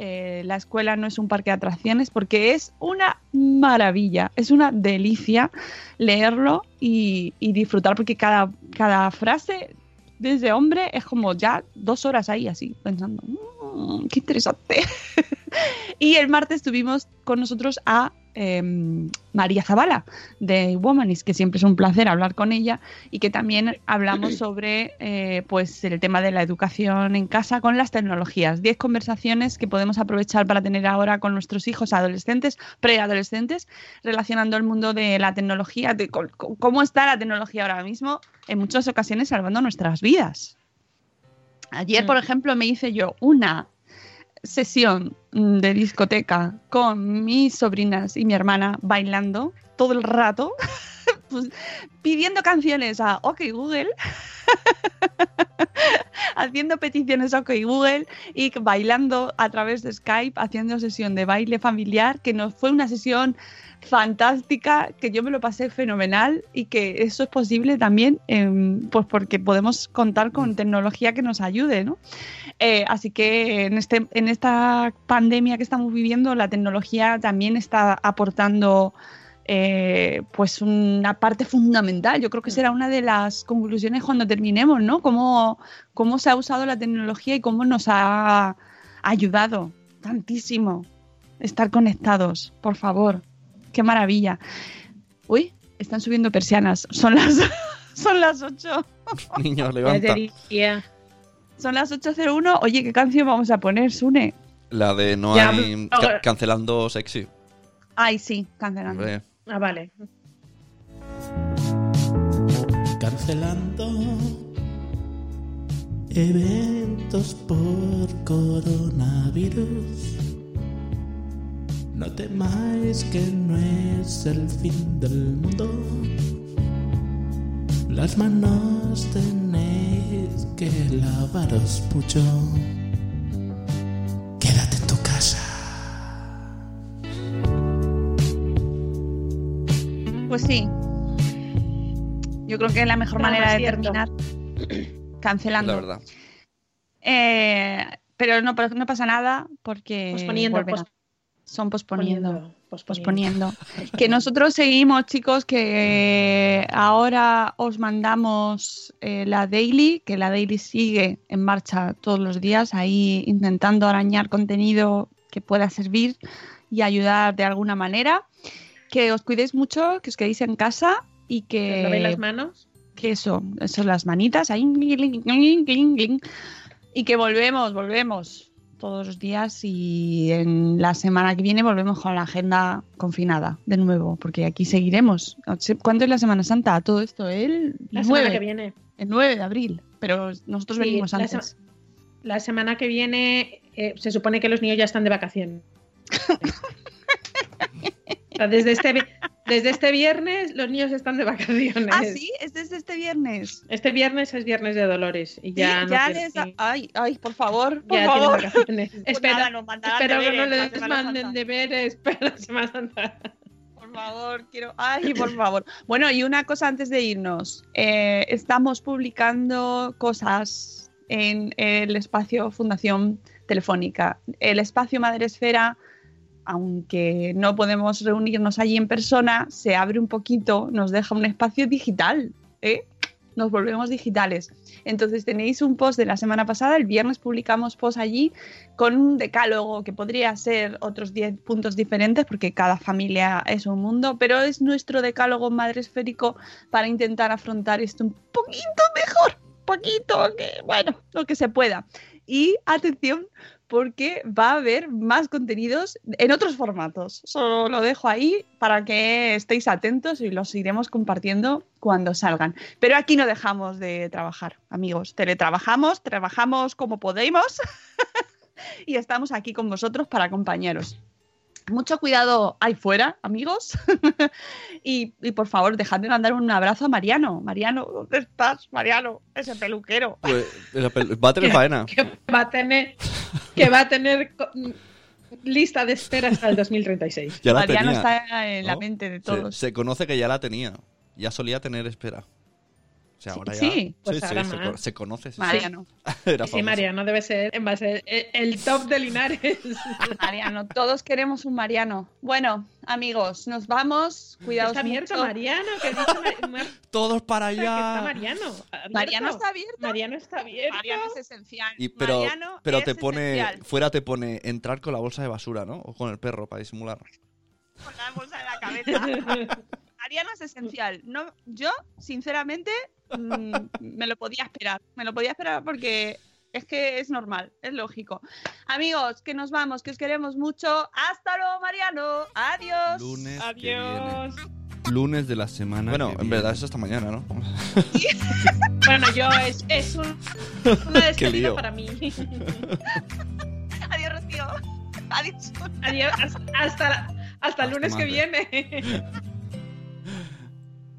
Eh, la escuela no es un parque de atracciones porque es una maravilla, es una delicia leerlo y, disfrutar porque cada, cada frase desde hombre es como ya dos horas ahí así pensando, "Mm, qué interesante. [LAUGHS] y el martes tuvimos con nosotros a em, María Zavala de Womanis, que siempre es un placer hablar con ella y que también hablamos [CLEARS THROAT] sobre eh, pues el tema de la educación en casa con las tecnologías. Diez conversaciones que podemos aprovechar para tener ahora con nuestros hijos adolescentes, preadolescentes, relacionando el mundo de la tecnología, de cómo está la tecnología ahora mismo, en muchas ocasiones salvando nuestras vidas. Ayer, Mm. por ejemplo, me hice yo una sesión de discoteca con mis sobrinas y mi hermana bailando todo el rato, [LAUGHS] pues, pidiendo canciones a OK Google, [LAUGHS] haciendo peticiones a OK Google y bailando a través de Skype, haciendo sesión de baile familiar, que nos fue una sesión fantástica, que yo me lo pasé fenomenal y que eso es posible también, em, pues porque podemos contar con tecnología que nos ayude, ¿no? Eh, así que en, este, en esta pandemia que estamos viviendo, la tecnología también está aportando eh, pues una parte fundamental. Yo creo que será una de las conclusiones cuando terminemos, ¿no? Cómo, cómo se ha usado la tecnología y cómo nos ha ayudado tantísimo estar conectados, por favor. Qué maravilla. Uy, están subiendo persianas. Son las, [LAUGHS] son las 8. [LAUGHS] Niños, levanta. Son las 8.01. Oye, ¿qué canción vamos a poner, Sune? La de no Ya, hay ca- cancelando sexy. Ay, sí, cancelando. Hombre, Ah, vale. cancelando eventos por coronavirus. No temáis que no es el fin del mundo. Las manos tenéis que lavaros mucho. Pues sí. Yo creo que es la mejor No, manera de terminar [CLEARS THROAT] cancelando. la verdad. Eh, pero no, pero no pasa nada porque Posponiendo, volverá. pos- son posponiendo. posponiendo, posponiendo. Que nosotros seguimos, chicos, que ahora os mandamos eh, la daily, que la daily sigue en marcha todos los días, ahí intentando arañar contenido que pueda servir y ayudar de alguna manera. Que os cuidéis mucho, que os quedéis en casa y que, ¿Os lavéis las manos? que eso, eso las manitas ahí, y que volvemos, volvemos todos los días y en la semana que viene volvemos con la agenda confinada de nuevo, porque aquí seguiremos. ¿Cuándo es la Semana Santa? Todo esto, el La semana 9, que viene. el 9 de abril, pero nosotros Sí, venimos la antes. sema- la semana que viene eh, se supone que los niños ya están de vacaciones. [LAUGHS] O sea, desde, este, desde este viernes los niños están de vacaciones. Ah, sí, es desde este viernes. Este viernes es viernes de Dolores y ya, Sí, no ya les Ay, ay, por favor, por ya favor. vacaciones. [LAUGHS] Pues Espera, nada, mandarán espero que no deberes les manden deberes para la Semana Santa. Por favor, quiero. Ay, por favor. Bueno, y una cosa antes de irnos. Eh, estamos publicando cosas en el espacio Fundación Telefónica. El espacio Madresfera, aunque no podemos reunirnos allí en persona, se abre un poquito, nos deja un espacio digital. ¿eh? Nos volvemos digitales. Entonces tenéis un post de la semana pasada, el viernes publicamos post allí con un decálogo que podría ser otros 10 puntos diferentes porque cada familia es un mundo, pero es nuestro decálogo madresférico para intentar afrontar esto un poquito mejor, poquito, bueno, lo que se pueda. Y atención, porque va a haber más contenidos en otros formatos. Solo lo dejo ahí para que estéis atentos y los iremos compartiendo cuando salgan. Pero aquí no dejamos de trabajar, amigos. Teletrabajamos, trabajamos como podemos [LAUGHS] y estamos aquí con vosotros para acompañaros. Mucho cuidado ahí fuera, amigos. [LAUGHS] y, y por favor, dejad de mandar un abrazo a Mariano. Mariano, ¿dónde estás, Mariano? Ese peluquero. Pues, va a tener [LAUGHS] faena. Que va a tener, que va a tener co- lista de espera hasta el 2036. Ya la Mariano tenía. está en la mente de Se, todos. se conoce que ya la tenía. Ya solía tener espera. O sea, Sí, ahora ya. sí. Pues sí, ahora se, se conoce. Mariano. [LAUGHS] Era Sí. Mariano debe ser, va a ser el, top de Linares. [LAUGHS] Mariano, todos queremos un Mariano. Bueno, amigos, nos vamos. Cuidaos está abierto mucho. Mariano, que [LAUGHS] Mar- Todos para que está allá. Mariano. abierto. Mariano está abierto. Mariano está abierto. Mariano es esencial. Y, pero Mariano pero es te pone. esencial. Fuera te pone entrar con la bolsa de basura, ¿no? O con el perro para disimular. Con la bolsa de la cabeza. Mariano es esencial. No, yo, sinceramente, mm, me lo podía esperar. Me lo podía esperar porque es que es normal, es lógico. Amigos, que nos vamos, que os queremos mucho. Hasta luego, Mariano. Adiós. Lunes. Adiós. Lunes de la semana. Bueno, en verdad es hasta mañana, ¿no? [LAUGHS] Bueno, yo es, es un, una despedida lío. para mí. [LAUGHS] Adiós, Rocío. Adiós. Adiós, hasta, hasta, hasta el lunes que viene. [LAUGHS]